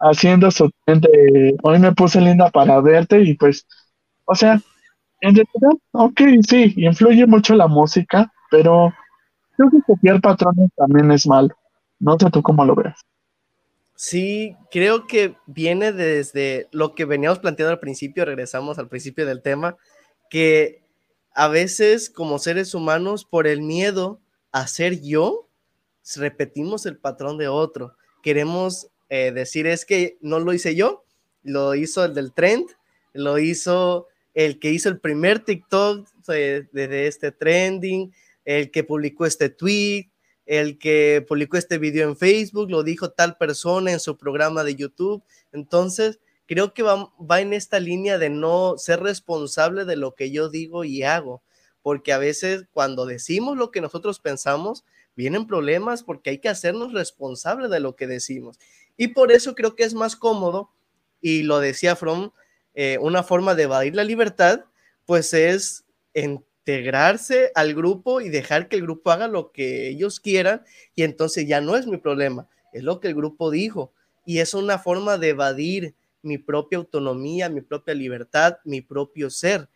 haciendo su de hoy me puse linda para verte y pues, o sea, en realidad, ok, sí, influye mucho la música, pero creo que copiar patrones también es malo. No sé tú cómo lo ves. Sí, creo que viene desde lo que veníamos planteando al principio, regresamos al principio del tema, que a veces como seres humanos, por el miedo a ser yo, repetimos el patrón de otro. Queremos eh, decir, es que no lo hice yo, lo hizo el del trend, lo hizo el que hizo el primer TikTok de, de este trending, el que publicó este tweet, el que publicó este video en Facebook, lo dijo tal persona en su programa de YouTube. Entonces, creo que va, en esta línea de no ser responsable de lo que yo digo y hago, porque a veces cuando decimos lo que nosotros pensamos, vienen problemas porque hay que hacernos responsable de lo que decimos. Y por eso creo que es más cómodo, y lo decía From, eh, una forma de evadir la libertad, pues es integrarse al grupo y dejar que el grupo haga lo que ellos quieran y entonces ya no es mi problema, es lo que el grupo dijo y es una forma de evadir mi propia autonomía, mi propia libertad, mi propio ser.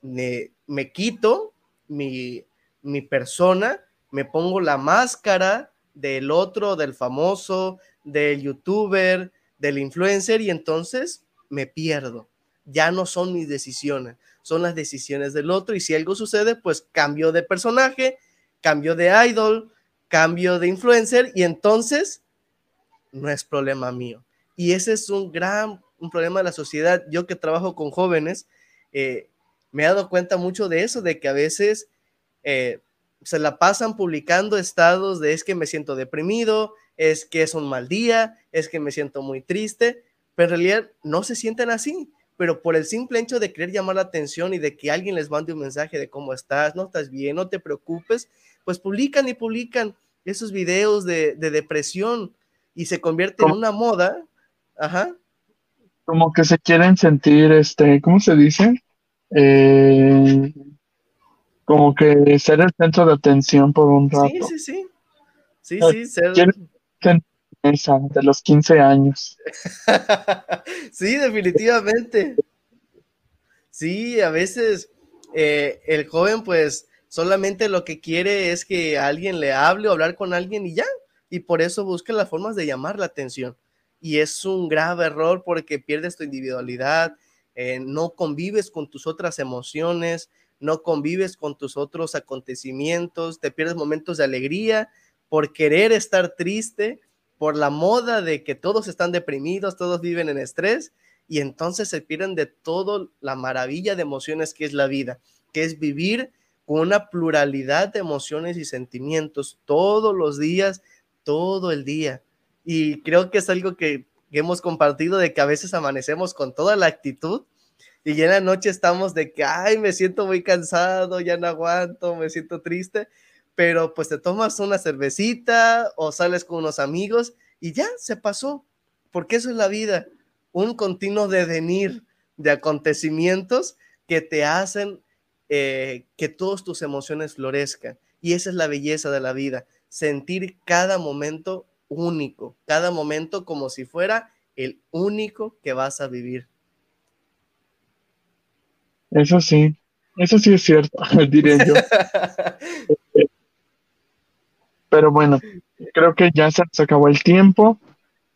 Me, me quito mi, mi persona, me pongo la máscara del otro, del famoso, del youtuber, del influencer y entonces me pierdo. Ya no son mis decisiones, son las decisiones del otro y si algo sucede, pues cambio de personaje, cambio de idol, cambio de influencer y entonces no es problema mío. Y ese es un gran un problema de la sociedad. Yo que trabajo con jóvenes, eh, me he dado cuenta mucho de eso, de que a veces eh, se la pasan publicando estados de es que me siento deprimido, es que es un mal día, es que me siento muy triste, pero en realidad no se sienten así pero por el simple hecho de querer llamar la atención y de que alguien les mande un mensaje de cómo estás, no estás bien, no te preocupes, pues publican y publican esos videos de, depresión y se convierte en una moda. Ajá. Como que se quieren sentir, este, ¿cómo se dice? Eh, como que ser el centro de atención por un rato. Sí, sí, sí. Sí, sí, ser de los 15 años. sí, definitivamente. Sí, a veces eh, el joven pues solamente lo que quiere es que alguien le hable o hablar con alguien y ya. Y por eso busca las formas de llamar la atención. Y es un grave error porque pierdes tu individualidad, eh, no convives con tus otras emociones, no convives con tus otros acontecimientos, te pierdes momentos de alegría por querer estar triste por la moda de que todos están deprimidos, todos viven en estrés y entonces se pierden de todo la maravilla de emociones que es la vida, que es vivir con una pluralidad de emociones y sentimientos todos los días, todo el día. Y creo que es algo que, hemos compartido de que a veces amanecemos con toda la actitud y ya en la noche estamos de que, ay, me siento muy cansado, ya no aguanto, me siento triste pero pues te tomas una cervecita o sales con unos amigos y ya se pasó, porque eso es la vida, un continuo devenir de acontecimientos que te hacen eh, que todas tus emociones florezcan. Y esa es la belleza de la vida, sentir cada momento único, cada momento como si fuera el único que vas a vivir. Eso sí, eso sí es cierto, diría yo. Pero bueno, creo que ya se, acabó el tiempo.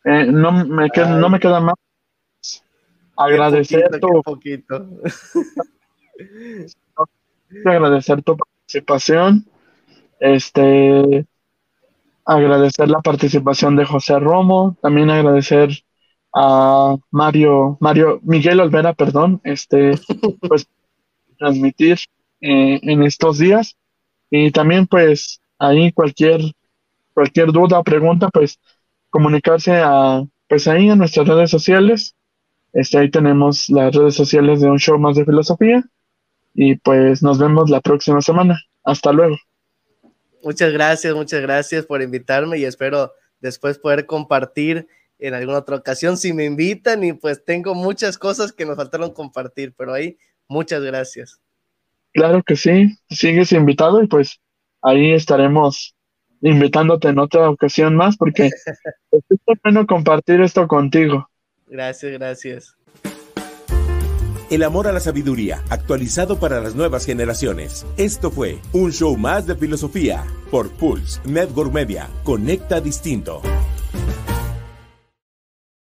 Eh, no, me queda, no me queda más agradecer tu poquito. agradecer tu participación. Este agradecer la participación de José Romo, también agradecer a Mario, Mario, Miguel Olvera, perdón, este, pues transmitir eh, en estos días. Y también pues ahí cualquier, cualquier duda o pregunta, pues comunicarse a, pues ahí en nuestras redes sociales. Este, ahí tenemos las redes sociales de un show más de filosofía. y pues nos vemos la próxima semana. Hasta luego. Muchas gracias, muchas gracias por invitarme y espero después poder compartir en alguna otra ocasión si me invitan y pues tengo muchas cosas que nos faltaron compartir, pero ahí muchas gracias. Claro que sí, sigues invitado y pues ahí estaremos invitándote en otra ocasión más porque es bueno compartir esto contigo. Gracias, gracias. El amor a la sabiduría, actualizado para las nuevas generaciones. Esto fue un show más de filosofía por Pulse Network Media. Conecta distinto.